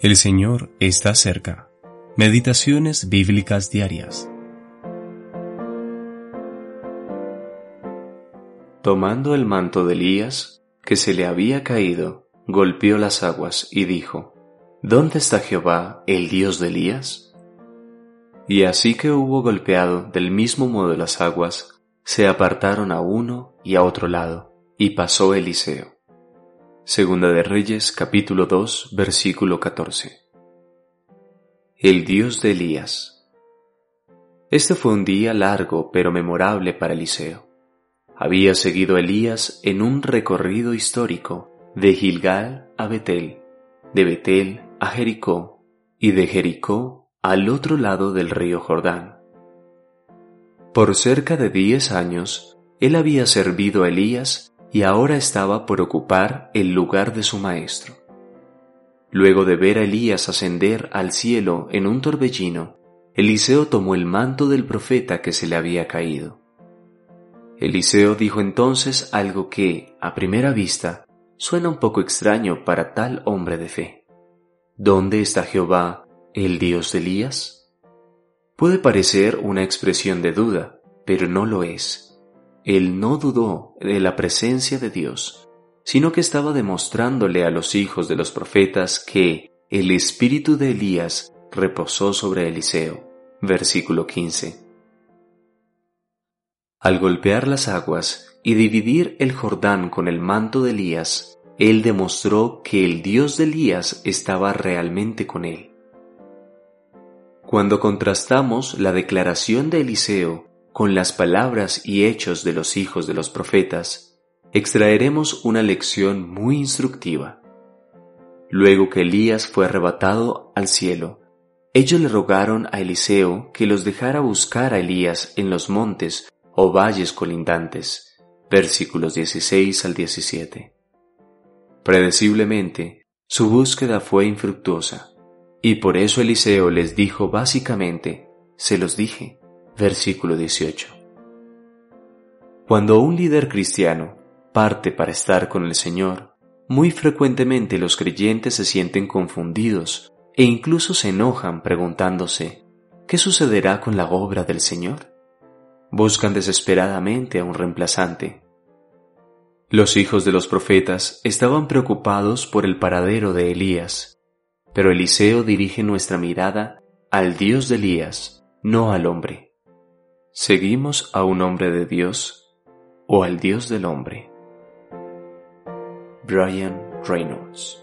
El Señor está cerca. Meditaciones bíblicas diarias. Tomando el manto de Elías, que se le había caído, golpeó las aguas y dijo, ¿Dónde está Jehová, el Dios de Elías? Y así que hubo golpeado del mismo modo las aguas, se apartaron a uno y a otro lado, y pasó Eliseo. Segunda de Reyes capítulo 2 versículo 14. El Dios de Elías. Este fue un día largo pero memorable para Eliseo. Había seguido a Elías en un recorrido histórico de Gilgal a Betel, de Betel a Jericó y de Jericó al otro lado del río Jordán. Por cerca de diez años, él había servido a Elías y ahora estaba por ocupar el lugar de su maestro. Luego de ver a Elías ascender al cielo en un torbellino, Eliseo tomó el manto del profeta que se le había caído. Eliseo dijo entonces algo que, a primera vista, suena un poco extraño para tal hombre de fe. ¿Dónde está Jehová, el Dios de Elías? Puede parecer una expresión de duda, pero no lo es él no dudó de la presencia de Dios, sino que estaba demostrándole a los hijos de los profetas que el espíritu de Elías reposó sobre Eliseo. Versículo 15. Al golpear las aguas y dividir el Jordán con el manto de Elías, él demostró que el Dios de Elías estaba realmente con él. Cuando contrastamos la declaración de Eliseo con las palabras y hechos de los hijos de los profetas, extraeremos una lección muy instructiva. Luego que Elías fue arrebatado al cielo, ellos le rogaron a Eliseo que los dejara buscar a Elías en los montes o valles colindantes. Versículos 16 al 17. Predeciblemente, su búsqueda fue infructuosa, y por eso Eliseo les dijo básicamente, se los dije, versículo 18. Cuando un líder cristiano parte para estar con el Señor, muy frecuentemente los creyentes se sienten confundidos e incluso se enojan preguntándose, ¿qué sucederá con la obra del Señor? Buscan desesperadamente a un reemplazante. Los hijos de los profetas estaban preocupados por el paradero de Elías, pero Eliseo dirige nuestra mirada al Dios de Elías, no al hombre. ¿Seguimos a un hombre de Dios o al Dios del hombre? Brian Reynolds